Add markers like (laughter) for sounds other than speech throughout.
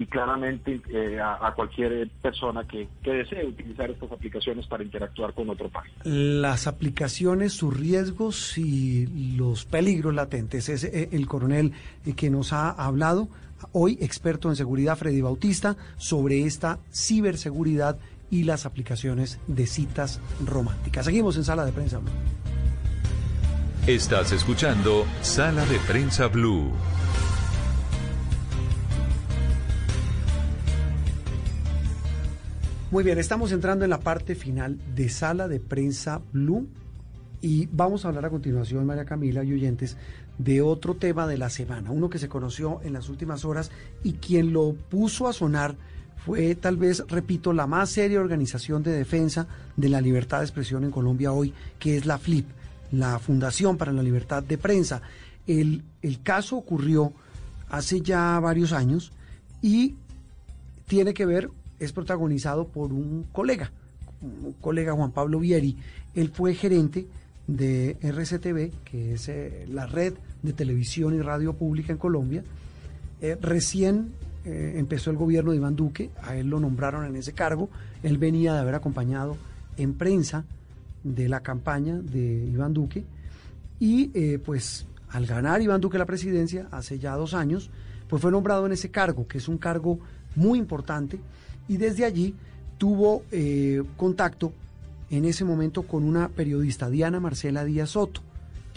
y claramente eh, a, cualquier persona que, desee utilizar estas aplicaciones para interactuar con otro país. Las aplicaciones, sus riesgos y los peligros latentes. Es eh, el coronel eh, que nos ha hablado hoy, experto en seguridad, Freddy Bautista, sobre esta ciberseguridad y las aplicaciones de citas románticas. Seguimos en Sala de Prensa Blue. Estás escuchando Sala de Prensa Blue. Muy bien, estamos entrando en la parte final de Sala de Prensa Blue y vamos a hablar a continuación, María Camila y oyentes, de otro tema de la semana, uno que se conoció en las últimas horas y quien lo puso a sonar fue tal vez, repito, la más seria organización de defensa de la libertad de expresión en Colombia hoy, que es la FLIP, la Fundación para la Libertad de Prensa. El, el caso ocurrió hace ya varios años y tiene que ver es protagonizado por un colega, un colega Juan Pablo Vieri. Él fue gerente de RCTV, que es eh, la red de televisión y radio pública en Colombia. Eh, recién eh, empezó el gobierno de Iván Duque, a él lo nombraron en ese cargo. Él venía de haber acompañado en prensa de la campaña de Iván Duque y pues al ganar Iván Duque la presidencia hace ya dos años, pues fue nombrado en ese cargo, que es un cargo muy importante y desde allí tuvo eh, contacto en ese momento con una periodista, Diana Marcela Díaz Soto,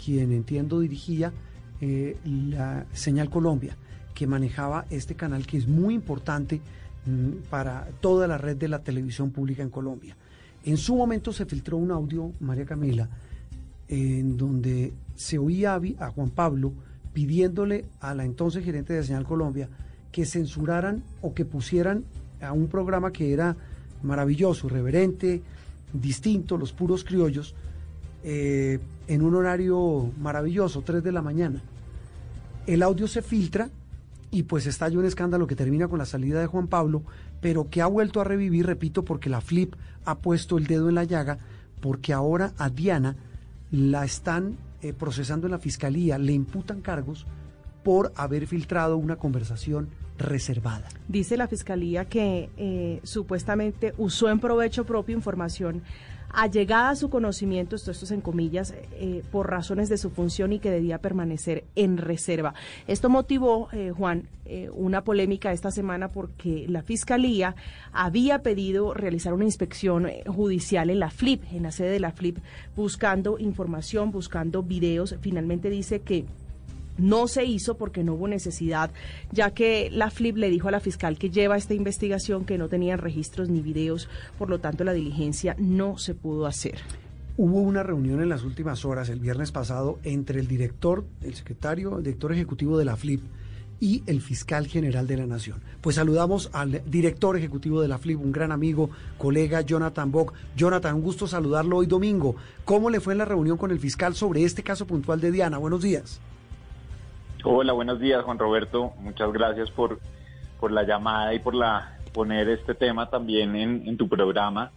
quien entiendo dirigía eh, la Señal Colombia, que manejaba este canal que es muy importante mm, para toda la red de la televisión pública en Colombia. En su momento se filtró un audio, María Camila, en donde se oía a Juan Pablo pidiéndole a la entonces gerente de Señal Colombia que censuraran o que pusieran a un programa que era maravilloso, reverente, distinto, los puros criollos, eh, en un horario maravilloso, 3 de la mañana. El audio se filtra y pues estalla un escándalo que termina con la salida de Juan Pablo, pero que ha vuelto a revivir, repito, porque la Flip ha puesto el dedo en la llaga, porque ahora a Diana la están eh, procesando en la fiscalía, le imputan cargos por haber filtrado una conversación reservada. Dice la Fiscalía que eh, supuestamente usó en provecho propio información allegada a su conocimiento, esto, esto es en comillas, eh, por razones de su función y que debía permanecer en reserva. Esto motivó, eh, Juan, una polémica esta semana porque la Fiscalía había pedido realizar una inspección judicial en la FLIP, en la sede de la FLIP, buscando información, buscando videos. Finalmente dice que no se hizo porque no hubo necesidad, ya que la FLIP le dijo a la fiscal que lleva esta investigación que no tenían registros ni videos, por lo tanto la diligencia no se pudo hacer. Hubo una reunión en las últimas horas, el viernes pasado, entre el director, el secretario, el director ejecutivo de la FLIP y el fiscal general de la Nación. Pues saludamos al director ejecutivo de la FLIP, un gran amigo, colega Jonathan Bock. Jonathan, un gusto saludarlo hoy domingo. ¿Cómo le fue en la reunión con el fiscal sobre este caso puntual de Diana? Buenos días. Hola, buenos días, Juan Roberto. Muchas gracias por, por la llamada y por la poner este tema también en, tu programa.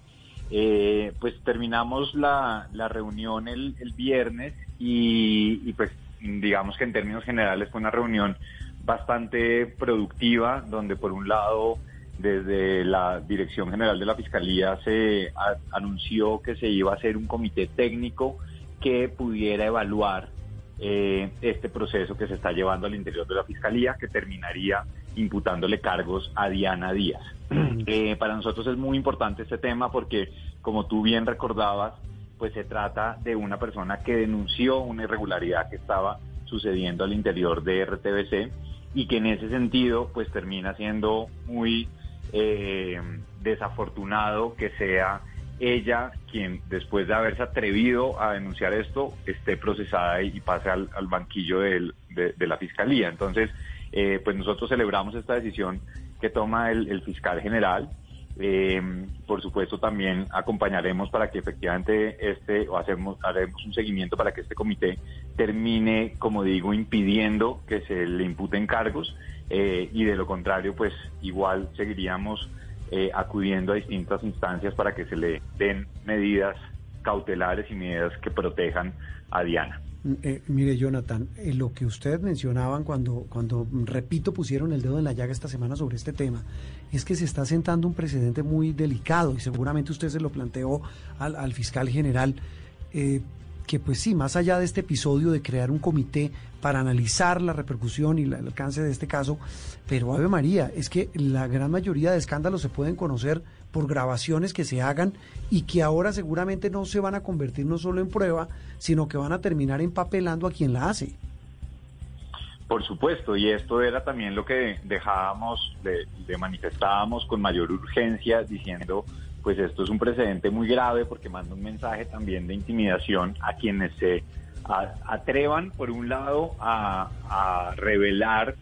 Eh, pues terminamos la, la reunión el, el viernes y, y, pues digamos que en términos generales fue una reunión bastante productiva, donde por un lado desde la Dirección General de la Fiscalía se anunció que se iba a hacer un comité técnico que pudiera evaluar eh, este proceso que se está llevando al interior de la Fiscalía, que terminaría imputándole cargos a Diana Díaz. (clears throat) Eh, para nosotros es muy importante este tema porque, como tú bien recordabas, pues se trata de una persona que denunció una irregularidad que estaba sucediendo al interior de RTBC y que en ese sentido pues termina siendo muy eh, desafortunado que sea ella quien después de haberse atrevido a denunciar esto esté procesada y pase al, banquillo de, la fiscalía. Entonces, eh, pues nosotros celebramos esta decisión que toma el, fiscal general. Eh, por supuesto, también acompañaremos para que efectivamente este, o hacemos, haremos un seguimiento para que este comité termine, como digo, impidiendo que se le imputen cargos eh, y de lo contrario, pues igual seguiríamos eh, acudiendo a distintas instancias para que se le den medidas cautelares y medidas que protejan a Diana. Eh, mire, Jonathan, eh, lo que ustedes mencionaban cuando, cuando, repito, pusieron el dedo en la llaga esta semana sobre este tema, es que se está sentando un precedente muy delicado y seguramente usted se lo planteó al, al fiscal general. Que pues sí, más allá de este episodio de crear un comité para analizar la repercusión y el alcance de este caso, pero Ave María, es que la gran mayoría de escándalos se pueden conocer por grabaciones que se hagan y que ahora seguramente no se van a convertir no solo en prueba, sino que van a terminar empapelando a quien la hace. Por supuesto, y esto era también lo que dejábamos, de, manifestábamos con mayor urgencia, diciendo pues esto es un precedente muy grave porque manda un mensaje también de intimidación a quienes se atrevan, por un lado, a, revelar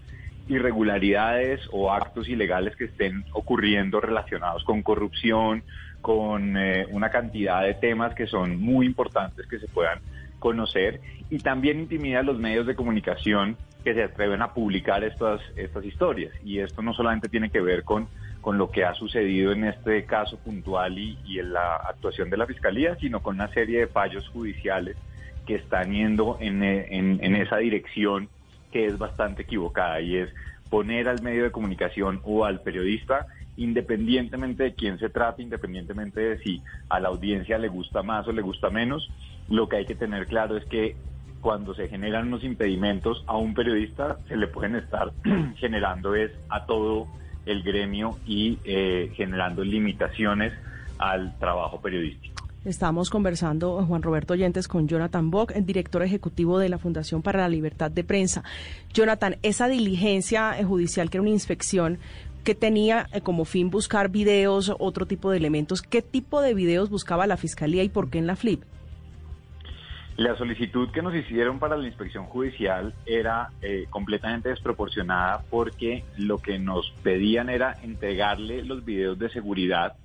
irregularidades o actos ilegales que estén ocurriendo relacionados con corrupción, con eh, una cantidad de temas que son muy importantes que se puedan conocer y también intimida a los medios de comunicación que se atreven a publicar estas, estas historias. Y esto no solamente tiene que ver con con lo que ha sucedido en este caso puntual y, en la actuación de la Fiscalía, sino con una serie de fallos judiciales que están yendo en, esa dirección que es bastante equivocada y es poner al medio de comunicación o al periodista, independientemente de quién se trate, independientemente de si a la audiencia le gusta más o le gusta menos, lo que hay que tener claro es que cuando se generan unos impedimentos a un periodista se le pueden estar (clears throat) generando es a todo el gremio y eh, generando limitaciones al trabajo periodístico. Estamos conversando, Juan Roberto Oyentes, con Jonathan Bock, el director ejecutivo de la Fundación para la Libertad de Prensa. Jonathan, esa diligencia judicial, que era una inspección, que tenía eh, como fin buscar videos, otro tipo de elementos, ¿qué tipo de videos buscaba la Fiscalía y por qué en la FLIP? La solicitud que nos hicieron para la inspección judicial era eh, completamente desproporcionada porque lo que nos pedían era entregarle los videos de seguridad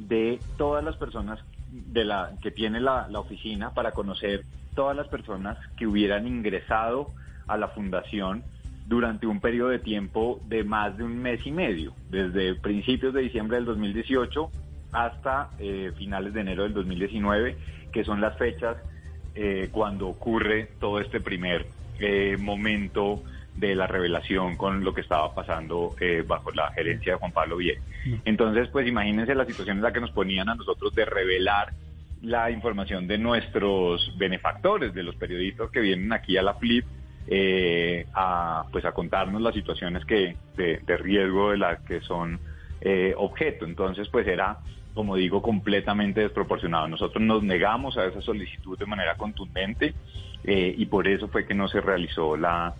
de todas las personas de la que tiene la, la oficina para conocer todas las personas que hubieran ingresado a la fundación durante un periodo de tiempo de más de un mes y medio, desde principios de diciembre del 2018 hasta eh, finales de enero del 2019, que son las fechas eh, cuando ocurre todo este primer eh, momento de la revelación con lo que estaba pasando eh, bajo la gerencia de Juan Pablo Bien. Entonces, pues imagínense la situación en la que nos ponían a nosotros de revelar la información de nuestros benefactores, de los periodistas que vienen aquí a la FLIP, a, pues a contarnos las situaciones que de, riesgo de las que son objeto. Entonces, pues era como digo, completamente desproporcionado. Nosotros nos negamos a esa solicitud de manera contundente eh, y por eso fue que no se realizó la,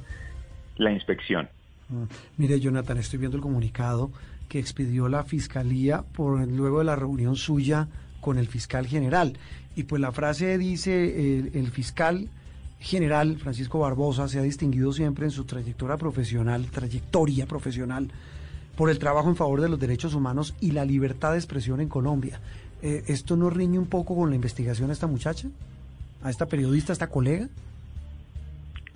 la inspección. Mm. Mire, Jonathan, estoy viendo el comunicado que expidió la Fiscalía por luego de la reunión suya con el fiscal general. Y pues la frase dice, el fiscal general Francisco Barbosa se ha distinguido siempre en su trayectoria profesional, trayectoria profesional, por el trabajo en favor de los derechos humanos y la libertad de expresión en Colombia. Eh, ¿Esto no riñe un poco con la investigación a esta muchacha? ¿A esta periodista, a esta colega?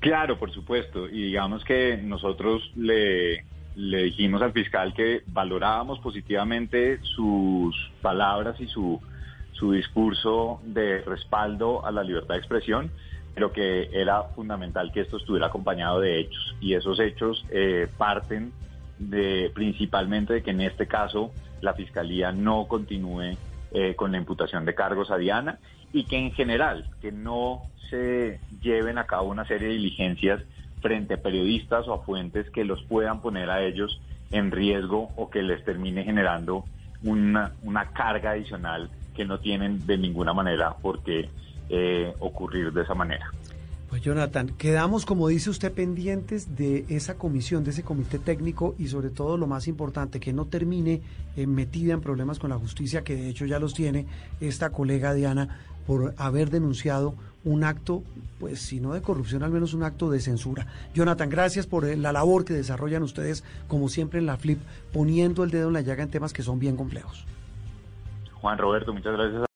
Claro, por supuesto. Y digamos que nosotros le, le dijimos al fiscal que valorábamos positivamente sus palabras y su, su discurso de respaldo a la libertad de expresión, pero que era fundamental que esto estuviera acompañado de hechos. Y esos hechos eh, parten de principalmente de que en este caso la fiscalía no continúe eh, con la imputación de cargos a Diana y que en general que no se lleven a cabo una serie de diligencias frente a periodistas o a fuentes que los puedan poner a ellos en riesgo o que les termine generando una, una carga adicional que no tienen de ninguna manera por qué eh, ocurrir de esa manera. Pues Jonathan, quedamos, como dice usted, pendientes de esa comisión, de ese comité técnico y sobre todo lo más importante, que no termine eh, metida en problemas con la justicia, que de hecho ya los tiene esta colega Diana por haber denunciado un acto, pues si no de corrupción, al menos un acto de censura. Jonathan, gracias por eh, la labor que desarrollan ustedes, como siempre en la FLIP, poniendo el dedo en la llaga en temas que son bien complejos. Juan Roberto, muchas gracias.